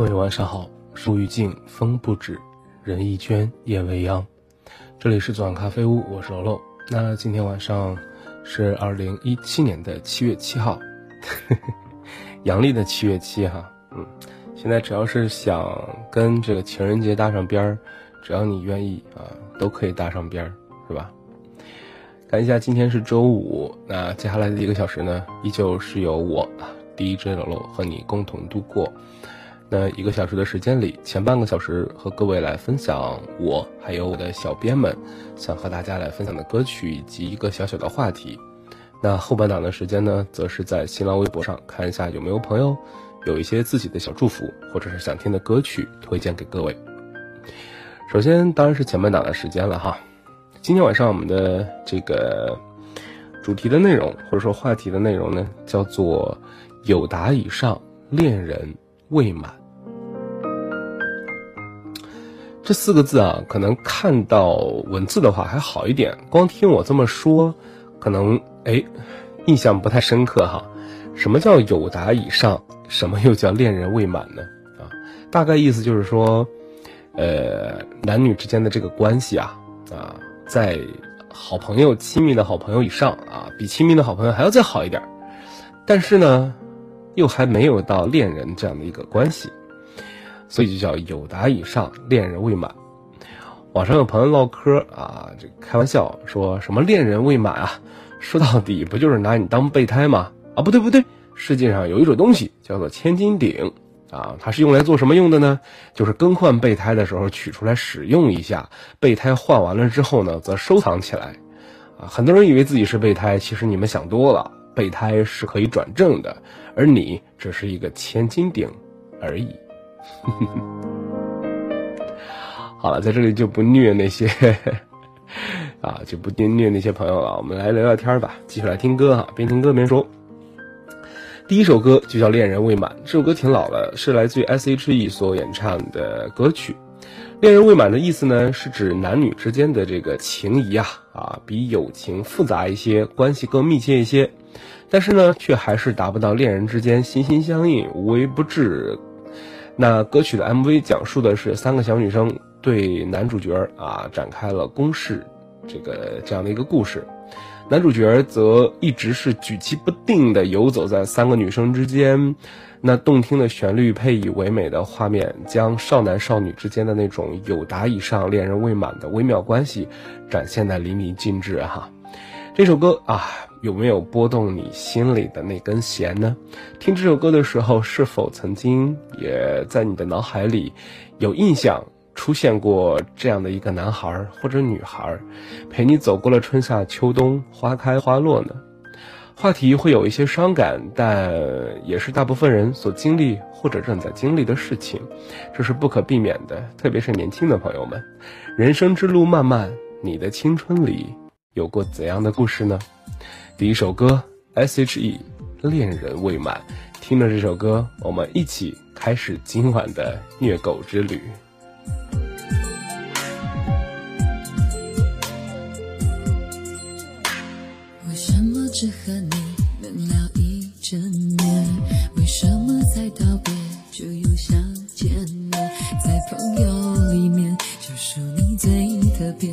各位晚上好，树欲静风不止，人亦倦夜未央。这里是左岸咖啡屋，我是楼楼。那今天晚上是二零一七年的七月七号，阳历的七月七哈。嗯，现在只要是想跟这个情人节搭上边儿，只要你愿意啊，都可以搭上边儿，是吧？看一下，今天是周五，那接下来的一个小时呢，依旧是由我 DJ 楼楼和你共同度过。那一个小时的时间里，前半个小时和各位来分享我还有我的小编们想和大家来分享的歌曲以及一个小小的话题。那后半档的时间呢，则是在新浪微博上看一下有没有朋友有一些自己的小祝福或者是想听的歌曲推荐给各位。首先当然是前半档的时间了哈。今天晚上我们的这个主题的内容或者说话题的内容呢，叫做有达以上恋人未满。这四个字啊，可能看到文字的话还好一点，光听我这么说，可能哎，印象不太深刻哈。什么叫有达以上？什么又叫恋人未满呢？啊，大概意思就是说，呃，男女之间的这个关系啊，啊，在好朋友、亲密的好朋友以上啊，比亲密的好朋友还要再好一点，但是呢，又还没有到恋人这样的一个关系。所以就叫有达以上，恋人未满。网上有朋友唠嗑啊，这开玩笑说什么恋人未满啊？说到底不就是拿你当备胎吗？啊，不对不对，世界上有一种东西叫做千斤顶啊，它是用来做什么用的呢？就是更换备胎的时候取出来使用一下，备胎换完了之后呢，则收藏起来。啊，很多人以为自己是备胎，其实你们想多了，备胎是可以转正的，而你只是一个千斤顶而已。好了，在这里就不虐那些啊，就不虐那些朋友了。我们来聊聊天吧，继续来听歌哈，边听歌边说。第一首歌就叫《恋人未满》，这首歌挺老了，是来自于 S.H.E 所演唱的歌曲。恋人未满的意思呢，是指男女之间的这个情谊啊啊，比友情复杂一些，关系更密切一些，但是呢，却还是达不到恋人之间心心相印、无微不至。那歌曲的 MV 讲述的是三个小女生对男主角啊展开了攻势，这个这样的一个故事。男主角则一直是举棋不定的游走在三个女生之间。那动听的旋律配以唯美的画面，将少男少女之间的那种有达以上恋人未满的微妙关系展现的淋漓尽致哈。这首歌啊。有没有拨动你心里的那根弦呢？听这首歌的时候，是否曾经也在你的脑海里有印象出现过这样的一个男孩或者女孩，陪你走过了春夏秋冬，花开花落呢？话题会有一些伤感，但也是大部分人所经历或者正在经历的事情，这是不可避免的。特别是年轻的朋友们，人生之路漫漫，你的青春里有过怎样的故事呢？第一首歌，S.H.E，恋人未满。听了这首歌，我们一起开始今晚的虐狗之旅。为什么只和你能聊一整年？为什么才道别就又想见面？在朋友里面，就属你最特别，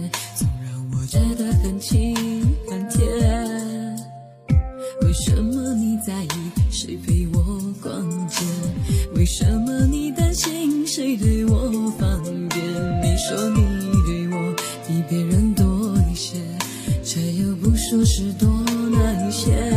你对我方便？你说你对我比别人多一些，却又不说是多哪一些。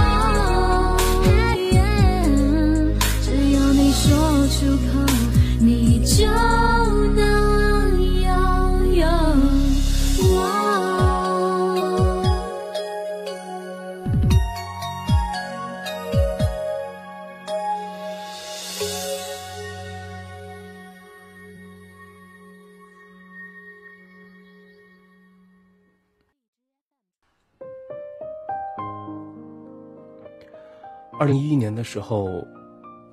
零一一年的时候，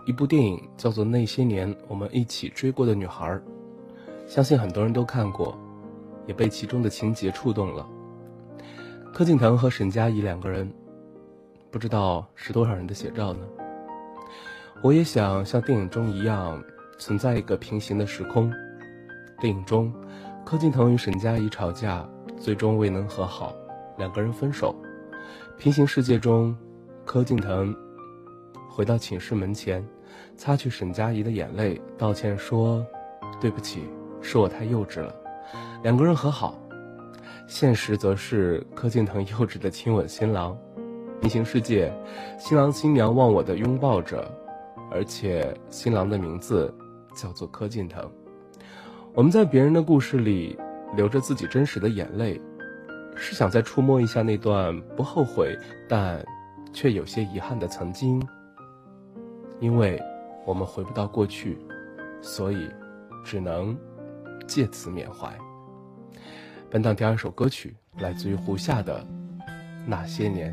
一部电影叫做《那些年我们一起追过的女孩》，相信很多人都看过，也被其中的情节触动了。柯敬腾和沈佳宜两个人，不知道是多少人的写照呢？我也想像电影中一样，存在一个平行的时空。电影中，柯敬腾与沈佳宜吵架，最终未能和好，两个人分手。平行世界中，柯敬腾回到寝室门前，擦去沈佳宜的眼泪，道歉说：“对不起，是我太幼稚了。”两个人和好。现实则是柯敬腾幼稚的亲吻新郎。平行世界，新郎新娘忘我的拥抱着，而且新郎的名字叫做柯敬腾。我们在别人的故事里流着自己真实的眼泪，是想再触摸一下那段不后悔但却有些遗憾的曾经。因为我们回不到过去，所以只能借此缅怀。本档第二首歌曲来自于胡夏的《那些年》。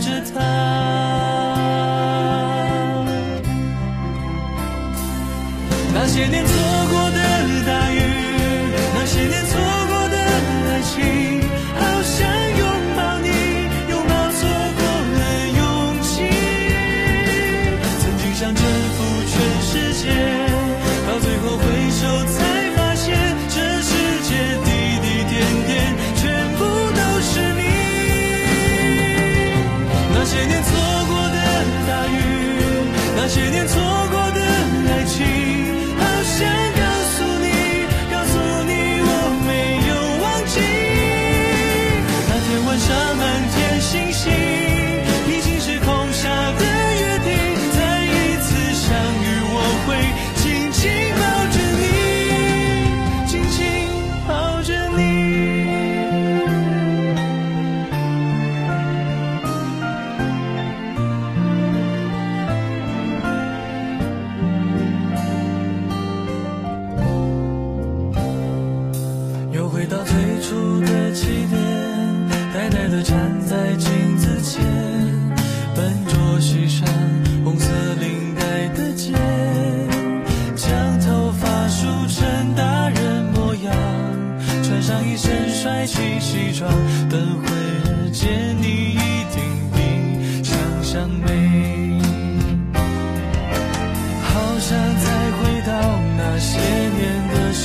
着他。那些年错。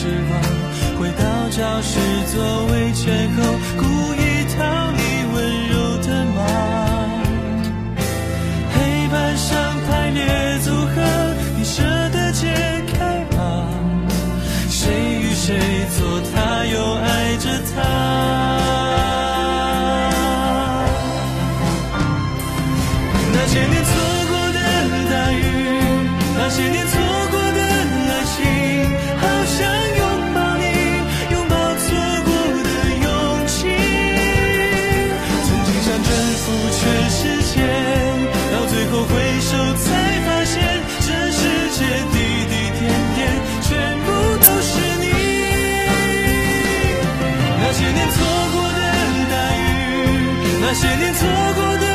时光，回到教室座位前口，孤影。那些年错过的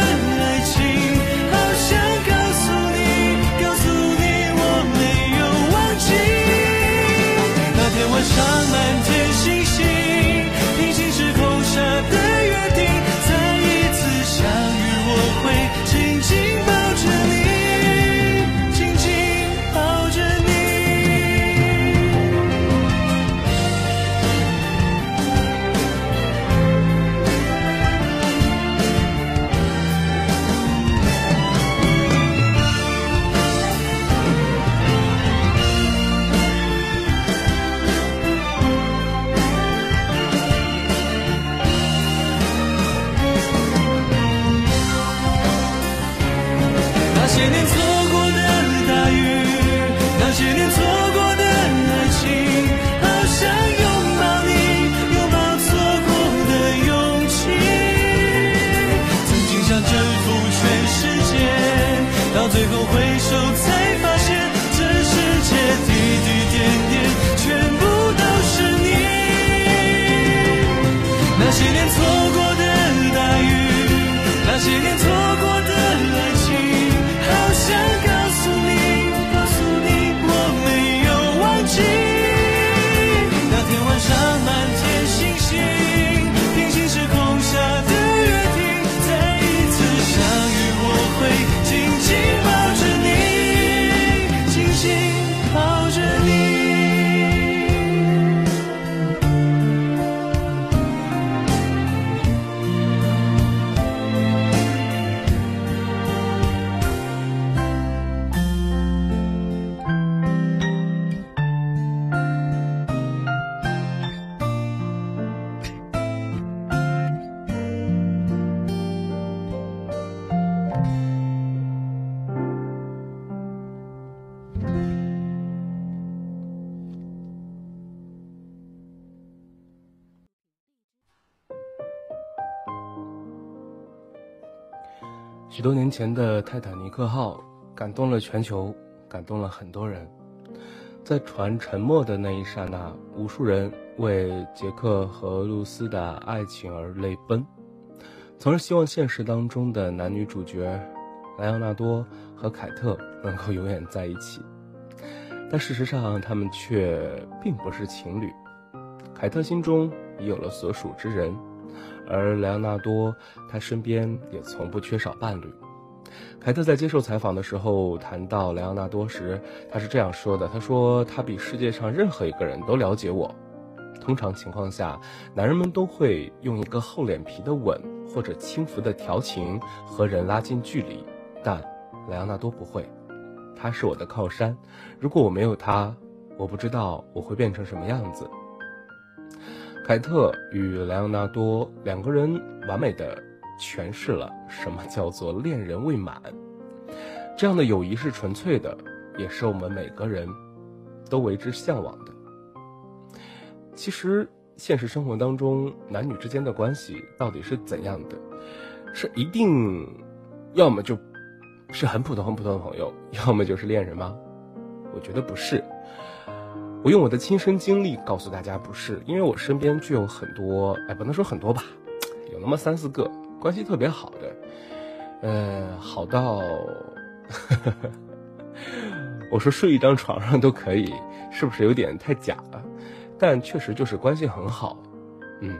回首许多年前的泰坦尼克号感动了全球，感动了很多人。在船沉没的那一刹那，无数人为杰克和露丝的爱情而泪奔，从而希望现实当中的男女主角莱昂纳多和凯特能够永远在一起。但事实上，他们却并不是情侣。凯特心中已有了所属之人，而莱昂纳多他身边也从不缺少伴侣。凯特在接受采访的时候谈到莱昂纳多时，他是这样说的：“他说他比世界上任何一个人都了解我。通常情况下，男人们都会用一个厚脸皮的吻或者轻浮的调情和人拉近距离，但莱昂纳多不会。他是我的靠山，如果我没有他，我不知道我会变成什么样子。”凯特与莱昂纳多两个人完美的。诠释了什么叫做恋人未满，这样的友谊是纯粹的，也是我们每个人都为之向往的。其实，现实生活当中男女之间的关系到底是怎样的？是一定要么就是很普通很普通的朋友，要么就是恋人吗？我觉得不是。我用我的亲身经历告诉大家，不是，因为我身边就有很多，哎，不能说很多吧，有那么三四个。关系特别好的，呃，好到，呵 呵我说睡一张床上都可以，是不是有点太假了？但确实就是关系很好，嗯，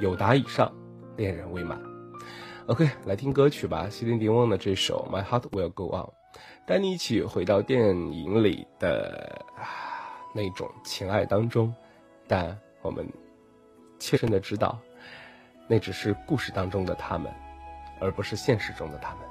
有达以上，恋人未满。OK，来听歌曲吧，西林迪翁的这首《My Heart Will Go On》，带你一起回到电影里的那种情爱当中，但我们切身的知道。那只是故事当中的他们，而不是现实中的他们。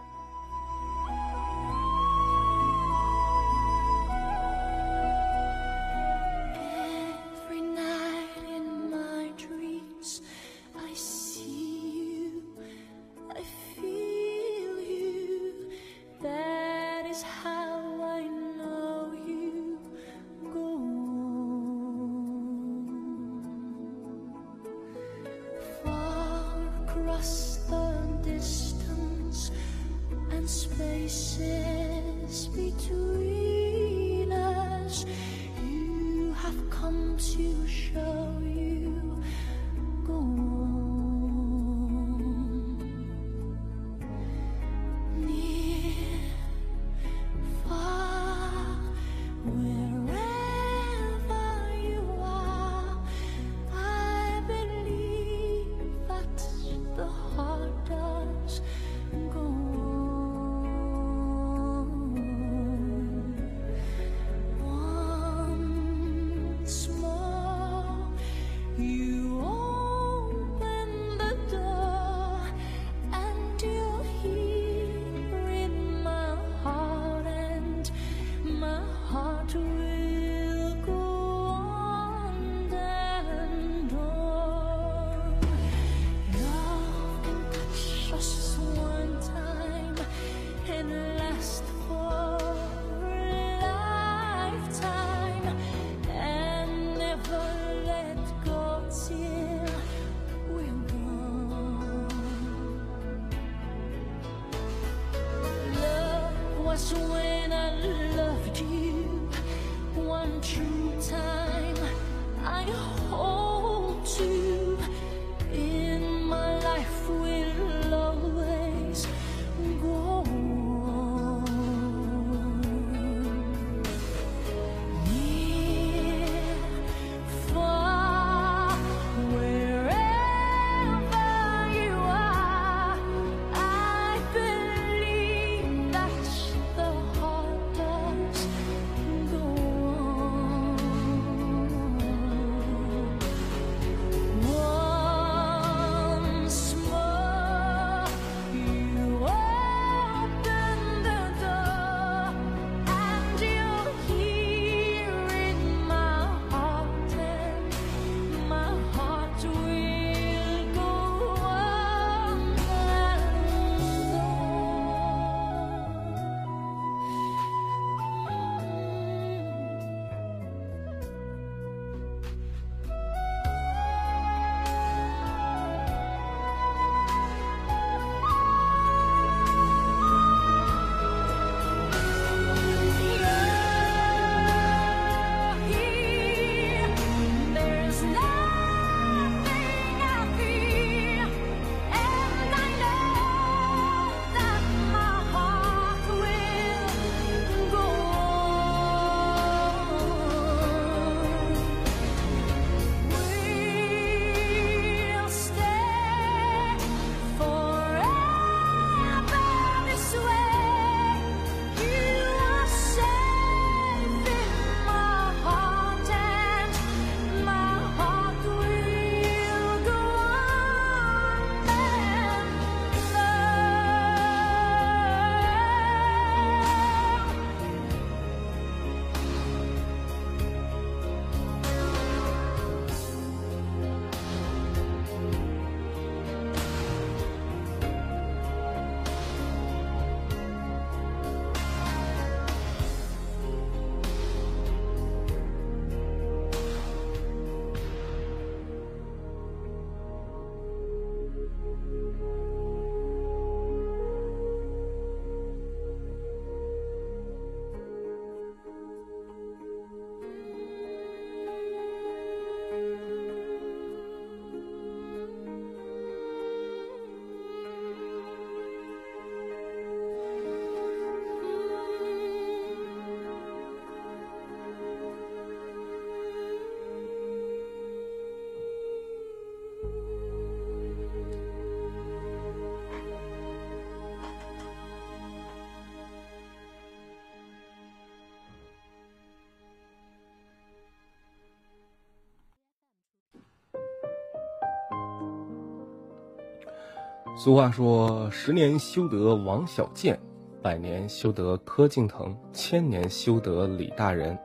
俗话说：“十年修得王小贱，百年修得柯敬腾，千年修得李大人。”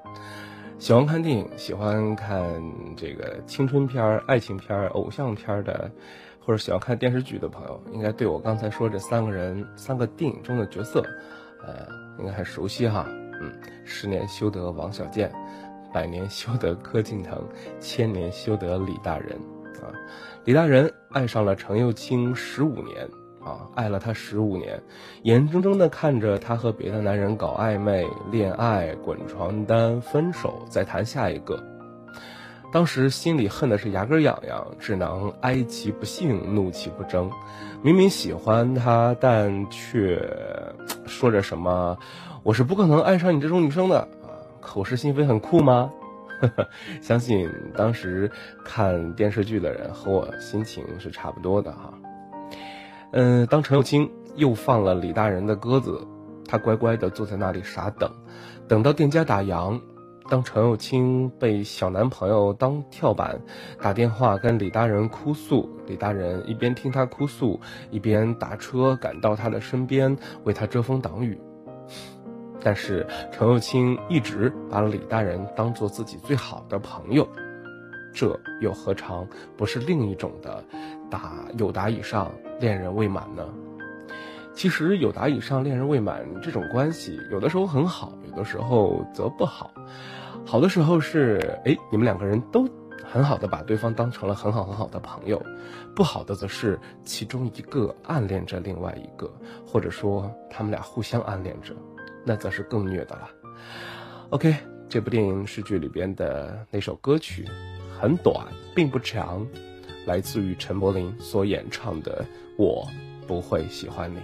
喜欢看电影，喜欢看这个青春片、爱情片、偶像片的，或者喜欢看电视剧的朋友，应该对我刚才说这三个人、三个电影中的角色，呃，应该很熟悉哈。嗯，十年修得王小贱，百年修得柯敬腾，千年修得李大人。啊，李大人爱上了程又青十五年，啊，爱了他十五年，眼睁睁的看着他和别的男人搞暧昧、恋爱、滚床单、分手，再谈下一个。当时心里恨的是牙根痒痒，只能哀其不幸，怒其不争。明明喜欢他，但却说着什么“我是不可能爱上你这种女生的”，啊，口是心非，很酷吗？相信当时看电视剧的人和我心情是差不多的哈。嗯，当陈又青又放了李大人的鸽子，他乖乖的坐在那里傻等，等到店家打烊。当陈又青被小男朋友当跳板，打电话跟李大人哭诉，李大人一边听他哭诉，一边打车赶到他的身边，为他遮风挡雨。但是程又青一直把李大人当做自己最好的朋友，这又何尝不是另一种的打有达以上恋人未满呢？其实有达以上恋人未满这种关系，有的时候很好，有的时候则不好。好的时候是，哎，你们两个人都很好的把对方当成了很好很好的朋友；不好的则是其中一个暗恋着另外一个，或者说他们俩互相暗恋着。那则是更虐的了。OK，这部电影是剧里边的那首歌曲，很短，并不长，来自于陈柏霖所演唱的《我不会喜欢你》。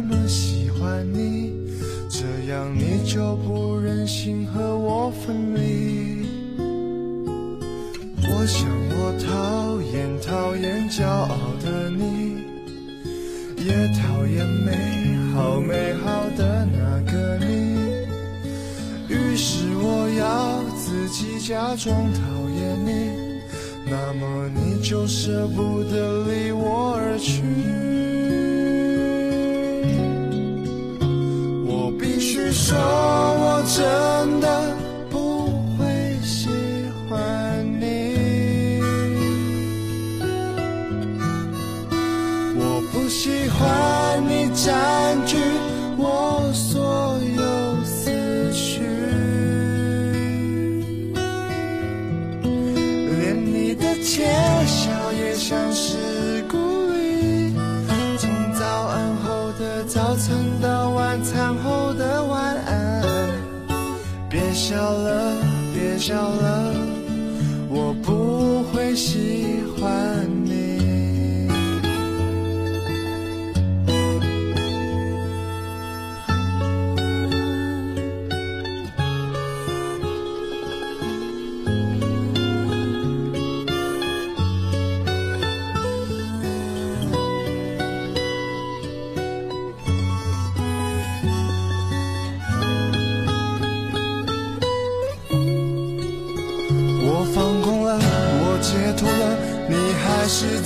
么喜欢你，这样你就不忍心和我分离。我想我讨厌、讨厌骄傲的你，也讨厌美好、美好的那个你。于是我要自己假装讨厌你，那么你就舍不得离我而去。说，我真的不会喜欢你。我不喜欢你占据笑了，别笑了，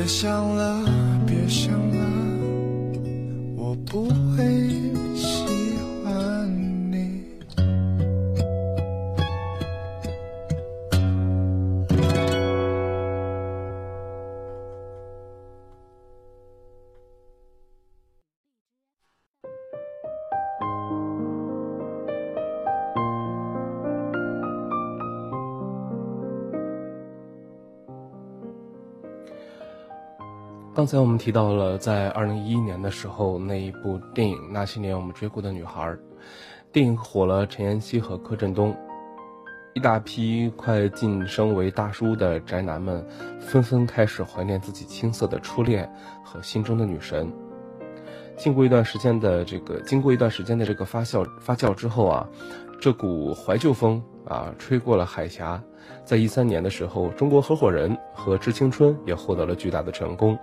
别想了，别想了，我不刚才我们提到了，在二零一一年的时候，那一部电影《那些年我们追过的女孩》，电影火了，陈妍希和柯震东，一大批快晋升为大叔的宅男们，纷纷开始怀念自己青涩的初恋和心中的女神。经过一段时间的这个，经过一段时间的这个发酵发酵之后啊，这股怀旧风啊，吹过了海峡。在一三年的时候，中国合伙人和致青春也获得了巨大的成功。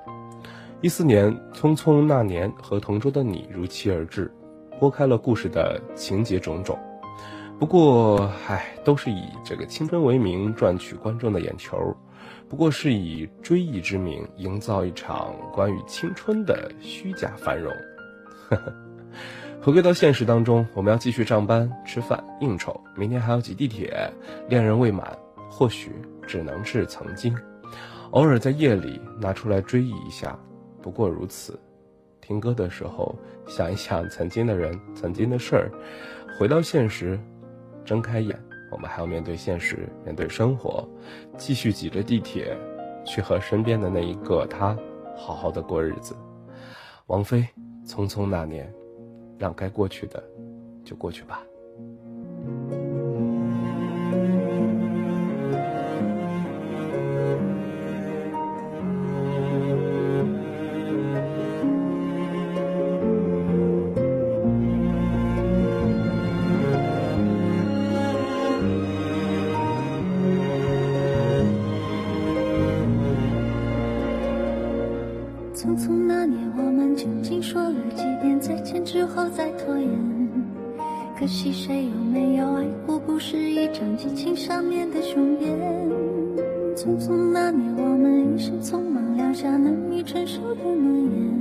一四年，《匆匆那年》和《同桌的你》如期而至，拨开了故事的情节种种。不过，唉，都是以这个青春为名赚取观众的眼球，不过是以追忆之名营造一场关于青春的虚假繁荣。回归到现实当中，我们要继续上班、吃饭、应酬，明天还要挤地铁，恋人未满，或许只能是曾经，偶尔在夜里拿出来追忆一下。不过如此，听歌的时候想一想曾经的人、曾经的事儿，回到现实，睁开眼，我们还要面对现实，面对生活，继续挤着地铁，去和身边的那一个他好好的过日子。王菲，匆匆那年，让该过去的就过去吧。遍再见之后再拖延？可惜谁有没有爱过？不是一场激情上面的雄辩。匆匆那年，我们一时匆忙撂下难以承受的诺言，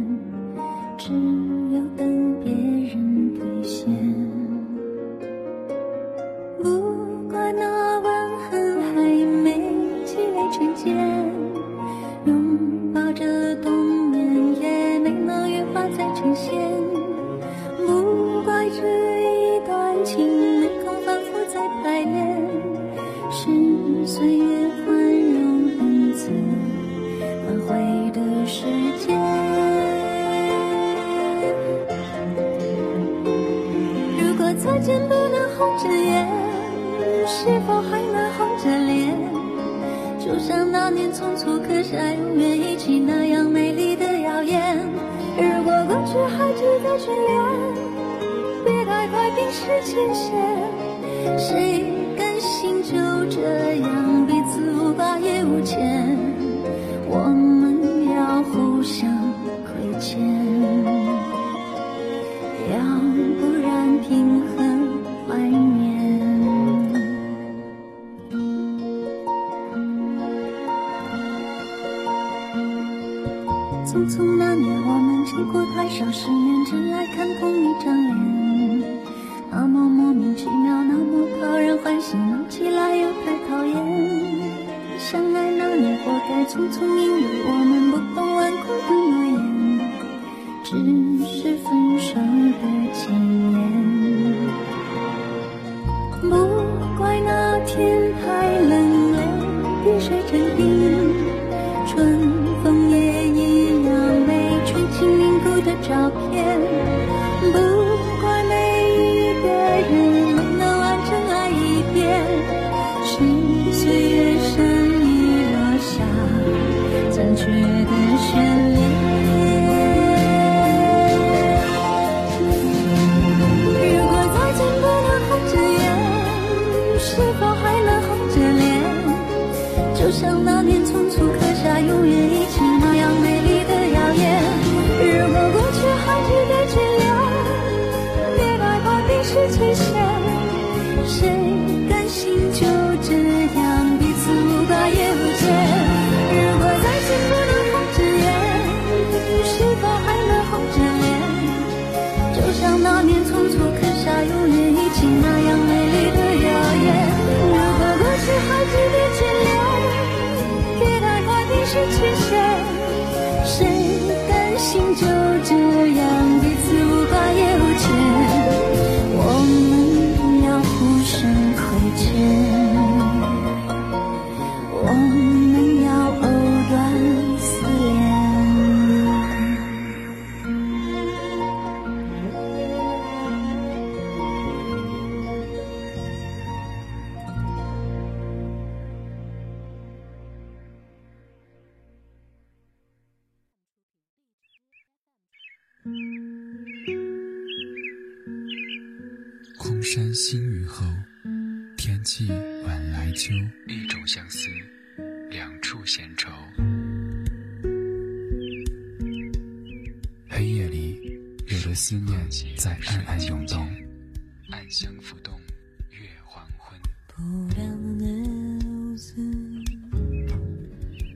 Poranne łzy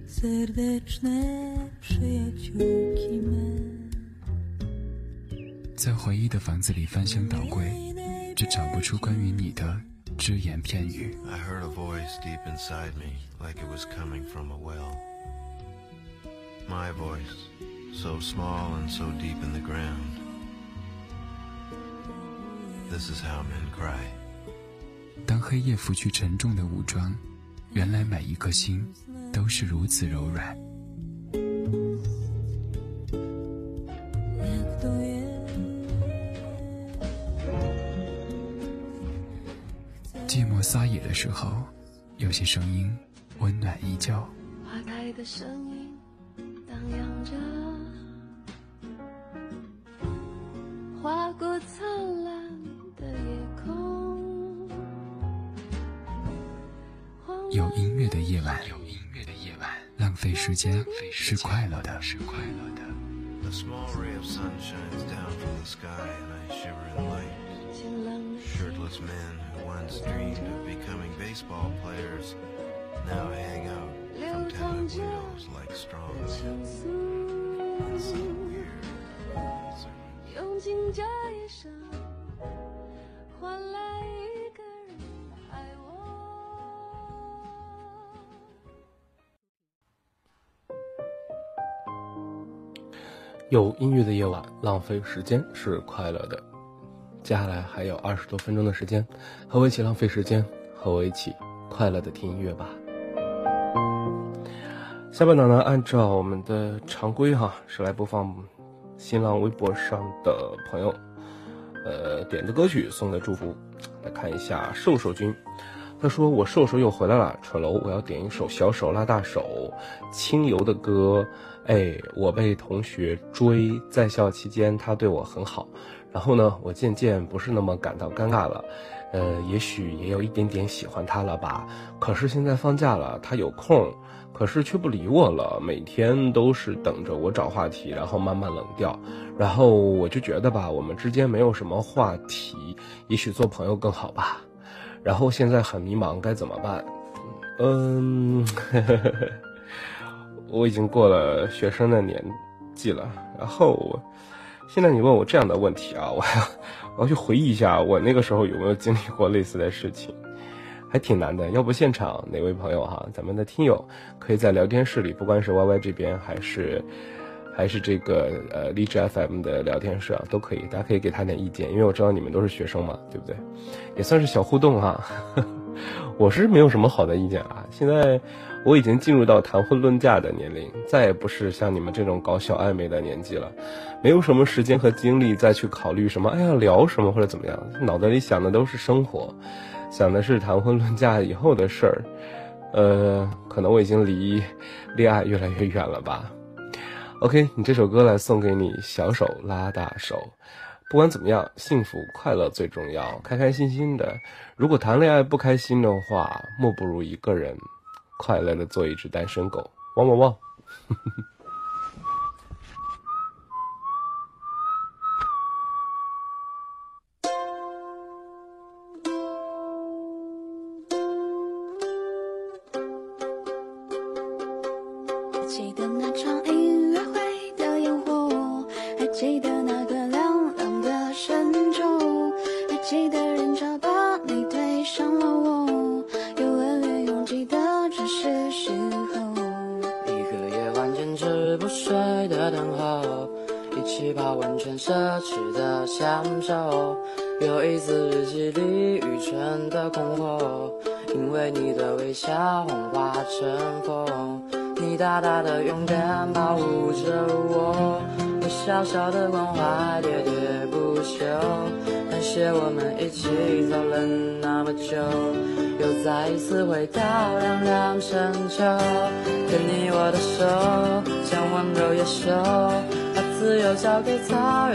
Serdeczne przyjaciółki me 在回忆的房子里翻箱倒柜，只找不出关于你的只言片语。 I heard a voice deep inside me, like it was coming from a well. My voice, so small and so deep in the ground. This is how men cry. 当黑夜拂去沉重的武装，原来每一颗心都是如此柔软。寂寞撒野的时候，有些声音温暖依旧。花开的声音荡漾着，weird. 用尽这一生，有音乐的夜晚，浪费时间是快乐的。接下来还有二十多分钟的时间，和我一起浪费时间，和我一起快乐的听音乐吧。下半场呢，按照我们的常规哈，是来播放新浪微博上的朋友，呃点的歌曲送的祝福。来看一下瘦瘦君，他说我瘦瘦又回来了，蠢楼我要点一首小手拉大手，清油的歌。哎，我被同学追，在校期间他对我很好，然后呢，我渐渐不是那么感到尴尬了，呃，也许也有一点点喜欢他了吧。可是现在放假了，他有空，可是却不理我了，每天都是等着我找话题，然后慢慢冷掉。然后我就觉得吧，我们之间没有什么话题，也许做朋友更好吧。然后现在很迷茫，该怎么办？嗯，我已经过了学生的年纪了。然后我，现在你问我这样的问题啊，我 要我要去回忆一下，我那个时候有没有经历过类似的事情，还挺难的。要不现场哪位朋友哈，咱们的听友可以在聊天室里，不管是 YY 这边还是。还是这个呃荔枝 FM 的聊天室啊，都可以，大家可以给他点意见，因为我知道你们都是学生嘛，对不对？也算是小互动哈。我是没有什么好的意见啊。现在我已经进入到谈婚论嫁的年龄，再也不是像你们这种搞小暧昧的年纪了，没有什么时间和精力再去考虑什么，哎呀聊什么或者怎么样，脑子里想的都是生活，想的是谈婚论嫁以后的事儿。呃，可能我已经离恋爱越来越远了吧。OK，你这首歌来送给你，小手拉大手。不管怎么样，幸福快乐最重要，开开心心的。如果谈恋爱不开心的话，莫不如一个人快乐的做一只单身狗。汪汪汪！自由交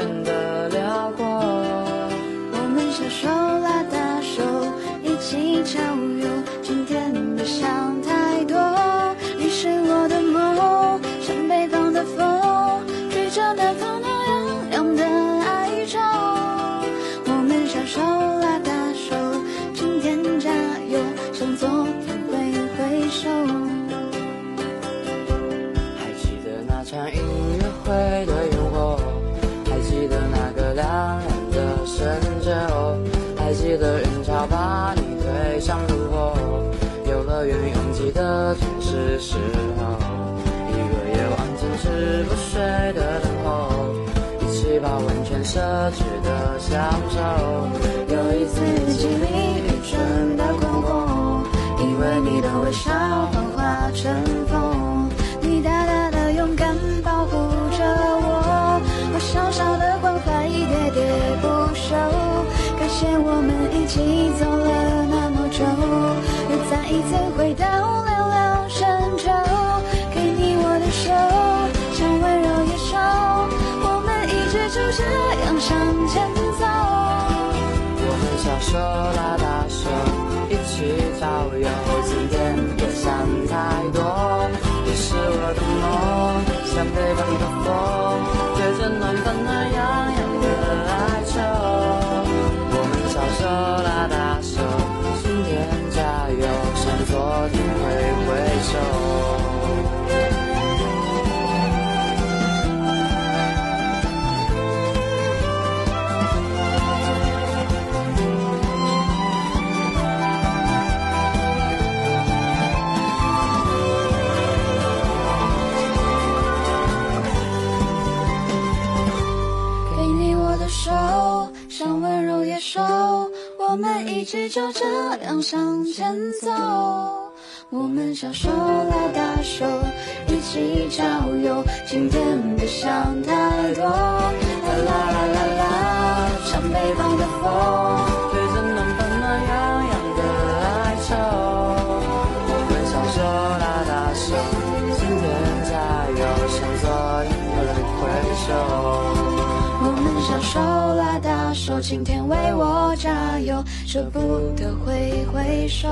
奢侈的享受，有一次记里愚蠢的困惑，因为你的微笑幻化成风。你大大的勇敢保护着我，我小小的关怀喋喋不休。感谢我们一起走了那么久，又再一次回到手拉大手，一起郊游。今天别想太多，你是我的梦，像北方的风，直就这样向前走。我们小手拉大手，一起郊游。今天别想太多，啦啦啦啦啦，像北方的风。今天为我加油，舍不得挥挥手。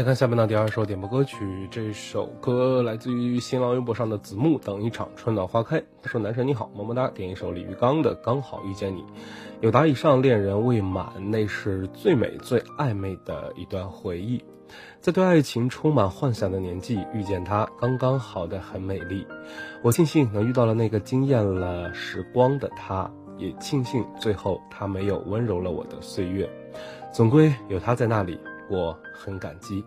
来看下面的第二首点播歌曲。这首歌来自于新浪微博上的子木，等一场春暖花开。他说：“男神你好，么么哒。”点一首李玉刚的《刚好遇见你》。有达以上恋人未满，那是最美最暧昧的一段回忆。在对爱情充满幻想的年纪，遇见他，刚刚好的很美丽。我庆幸能遇到了那个惊艳了时光的他，也庆幸最后他没有温柔了我的岁月。总归有他在那里，我很感激。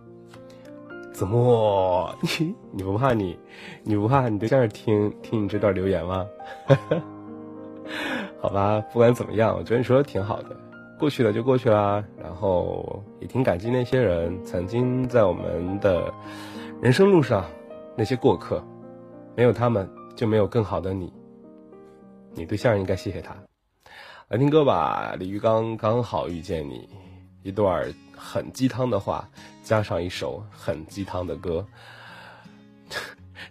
子木，你你不怕你，你不怕你对象听听你这段留言吗？好吧，不管怎么样，我觉得你说的挺好的，过去了就过去啦。然后也挺感激那些人曾经在我们的人生路上那些过客，没有他们就没有更好的你。你对象应该谢谢他。来听歌吧，李玉刚刚好遇见你，一段很鸡汤的话，加上一首很鸡汤的歌。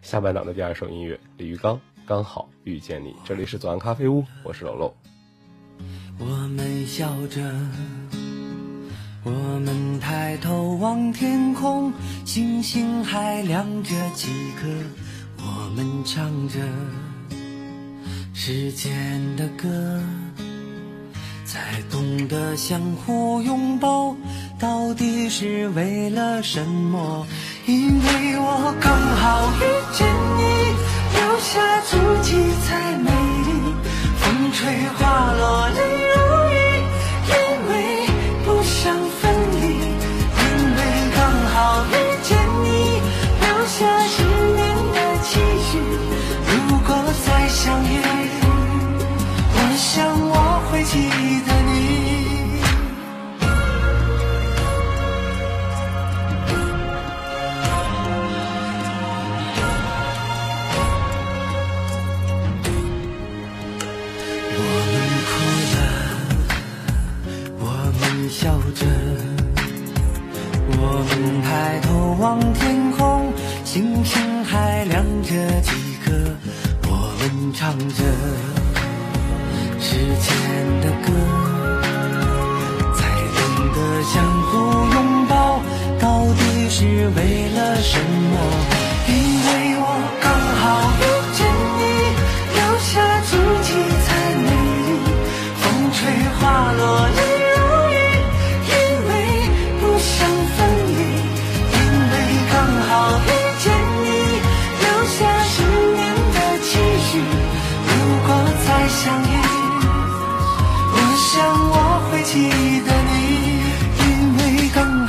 下半档的第二首音乐，李玉刚《刚好遇见你》。这里是左岸咖啡屋，我是楼楼。我们笑着，我们抬头望天空，星星还亮着几颗。我们唱着时间的歌，才懂得相互拥抱，到底是为了什么？因为我刚好遇见你，留下足迹才美丽。风吹花落泪抬头望天空，星星还亮着几颗。我们唱着时间的歌，才懂得相互拥抱，到底是为了什么？因为我刚好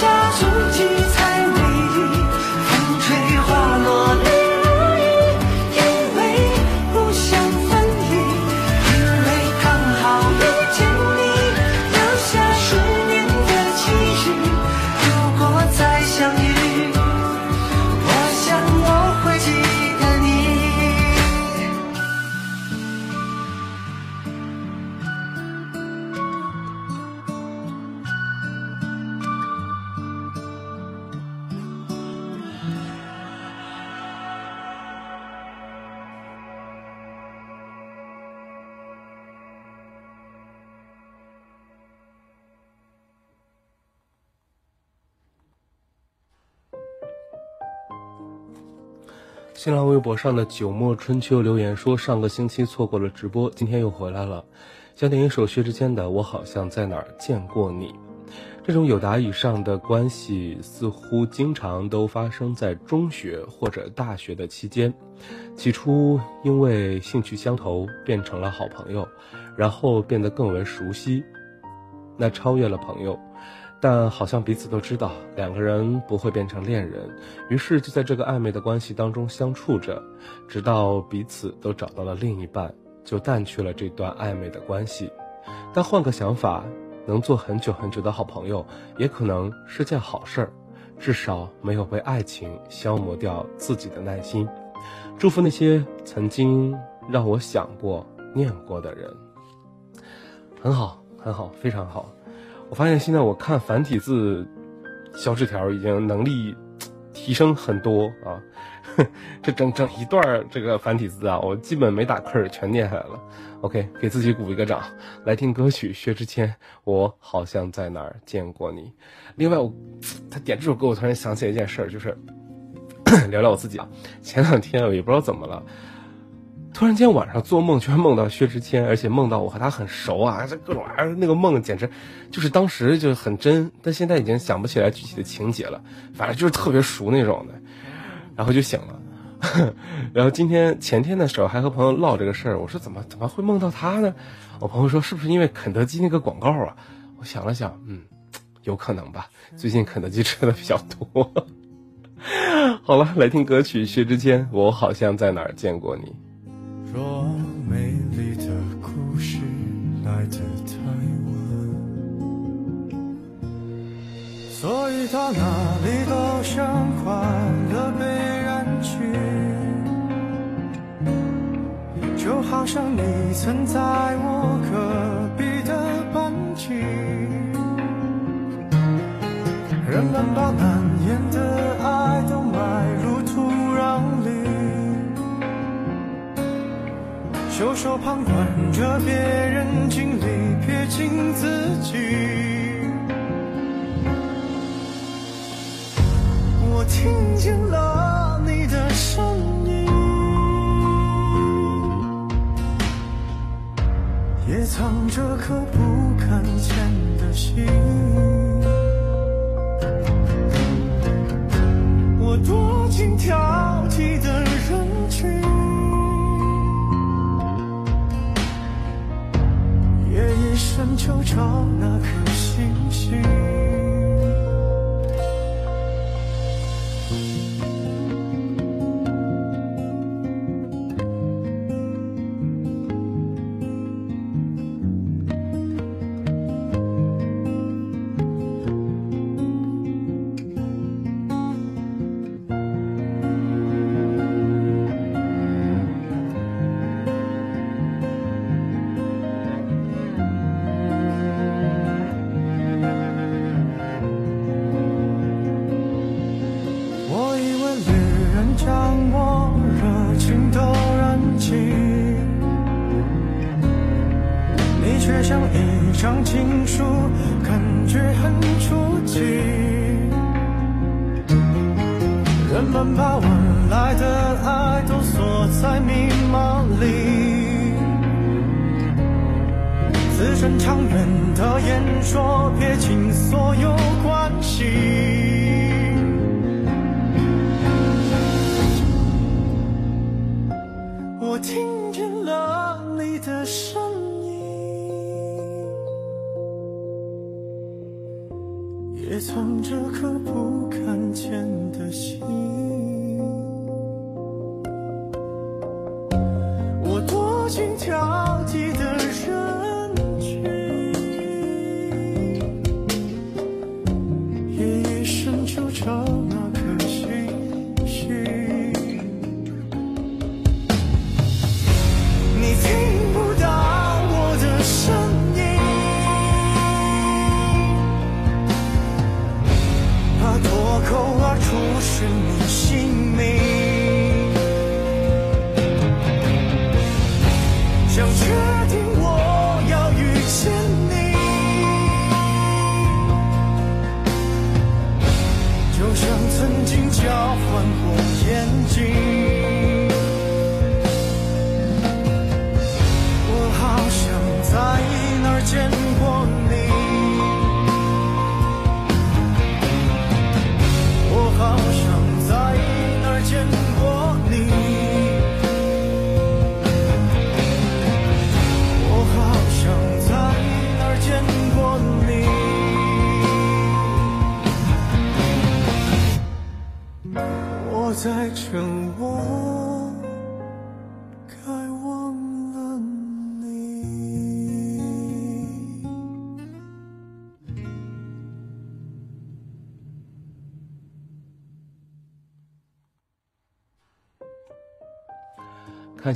下足迹新浪微博上的九墨春秋留言说，上个星期错过了直播，今天又回来了，想点一首薛之谦的《我好像在哪儿见过你》。这种有达以上的关系，似乎经常都发生在中学或者大学的期间。起初因为兴趣相投，变成了好朋友，然后变得更为熟悉，那超越了朋友。但好像彼此都知道两个人不会变成恋人，于是就在这个暧昧的关系当中相处着，直到彼此都找到了另一半，就淡去了这段暧昧的关系。但换个想法，能做很久很久的好朋友，也可能是件好事儿，至少没有被爱情消磨掉自己的耐心。祝福那些曾经让我想过、念过的人。很好，很好，非常好。我发现现在我看繁体字小纸条已经能力提升很多啊！这整整一段这个繁体字啊，我基本没打坑儿全念下来了。OK，给自己鼓一个掌。来听歌曲薛之谦，我好像在哪儿见过你。另外我，他点这首歌，我突然想起一件事儿，就是 聊聊我自己啊。前两天我也不知道怎么了。突然间晚上做梦，居然梦到薛之谦，而且梦到我和他很熟啊！这各种玩意儿，那个梦简直就是当时就很真，但现在已经想不起来具体的情节了，反正就是特别熟那种的，然后就醒了。然后今天前天的时候还和朋友唠这个事儿，我说怎么怎么会梦到他呢？我朋友说是不是因为肯德基那个广告啊？我想了想，嗯，有可能吧，最近肯德基吃的比较多。好了，来听歌曲《薛之谦》，我好像在哪儿见过你。若美丽的故事来得太晚，所以到哪里都像快乐被染去，就好像你曾在我隔壁的班级，人们把难言的爱都埋袖手旁观着别人经历，撇清自己。我听见了你的声音，也藏着颗不敢见的心。我躲进挑深就找那颗藏着颗不敢见的心。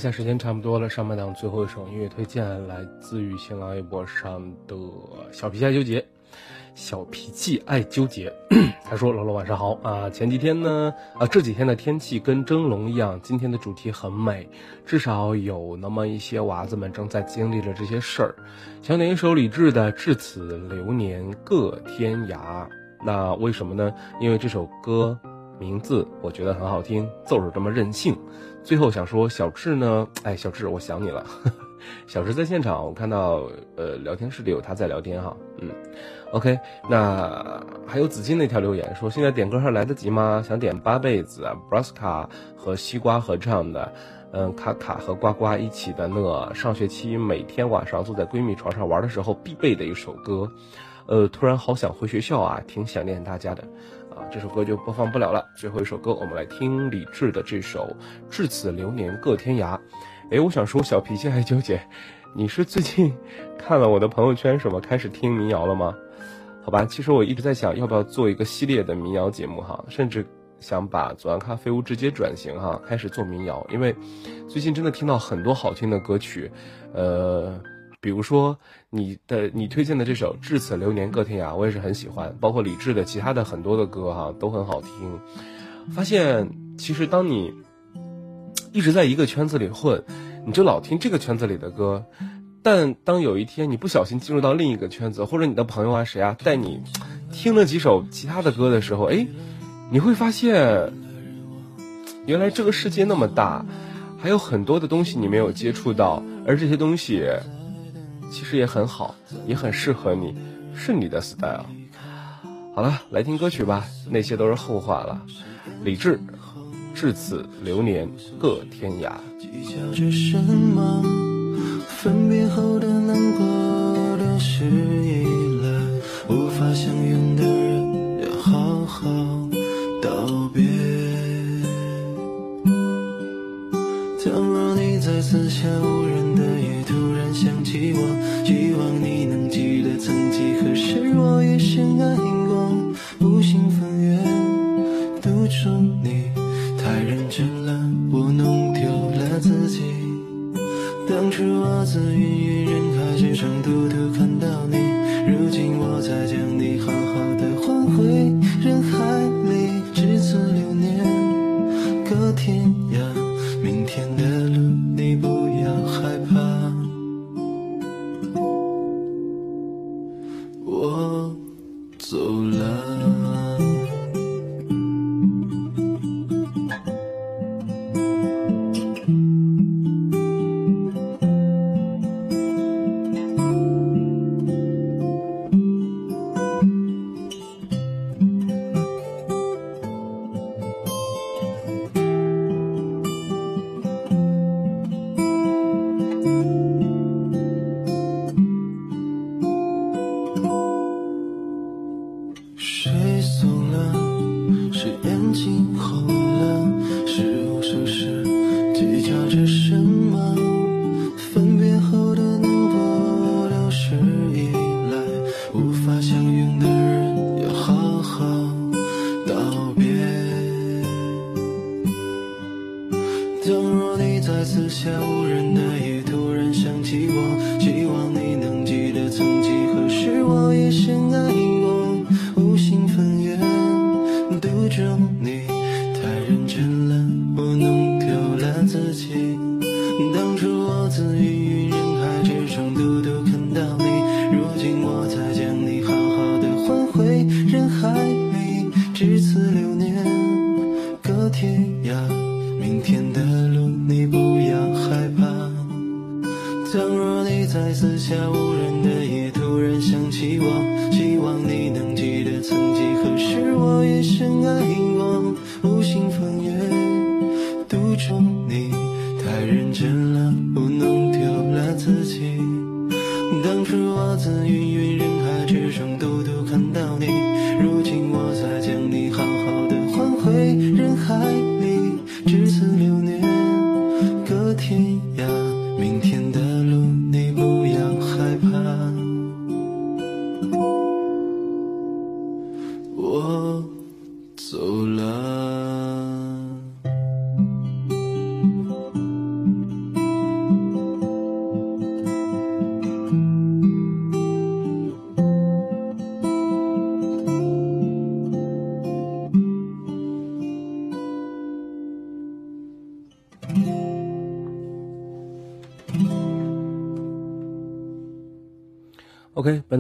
下时间差不多了，上半档最后一首音乐推荐来自于新浪微博上的小脾气爱纠结，小脾气爱纠结。他说：“楼楼晚上好啊，前几天呢啊这几天的天气跟蒸笼一样，今天的主题很美，至少有那么一些娃子们正在经历着这些事儿。想点一首李志的《至此流年各天涯》，那为什么呢？因为这首歌。”名字我觉得很好听，奏是这么任性。最后想说，小智呢？哎，小智，我想你了。小智在现场，我看到呃聊天室里有他在聊天哈。嗯，OK，那还有紫金那条留言说，现在点歌还来得及吗？想点八辈子，Braska 和西瓜合唱的，嗯，卡卡和呱呱一起的那上学期每天晚上坐在闺蜜床上玩的时候必备的一首歌。呃，突然好想回学校啊，挺想念大家的。啊，这首歌就播放不了了。最后一首歌，我们来听李志的这首《至此流年各天涯》。哎，我想说，小脾气还纠结，你是最近 看了我的朋友圈什么，开始听民谣了吗？好吧，其实我一直在想，要不要做一个系列的民谣节目哈，甚至想把左岸咖啡屋直接转型哈，开始做民谣，因为最近真的听到很多好听的歌曲，呃。比如说你的你推荐的这首《至此流年各天涯》，我也是很喜欢，包括李志的其他的很多的歌哈都很好听。发现其实当你一直在一个圈子里混，你就老听这个圈子里的歌，但当有一天你不小心进入到另一个圈子，或者你的朋友啊谁啊带你听了几首其他的歌的时候，哎，你会发现原来这个世界那么大，还有很多的东西你没有接触到，而这些东西。其实也很好，也很适合你，是你的 style。好了，来听歌曲吧，那些都是后话了。李志，至此流年各天涯。着什么？分别后的难过，都是依赖。无法相拥的人，要好好道别。倘若你在四下无人是我一生的影。倘若你在四下无人的夜突然想起我。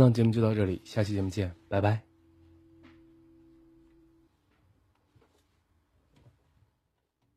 档节目就到这里，下期节目见，拜拜。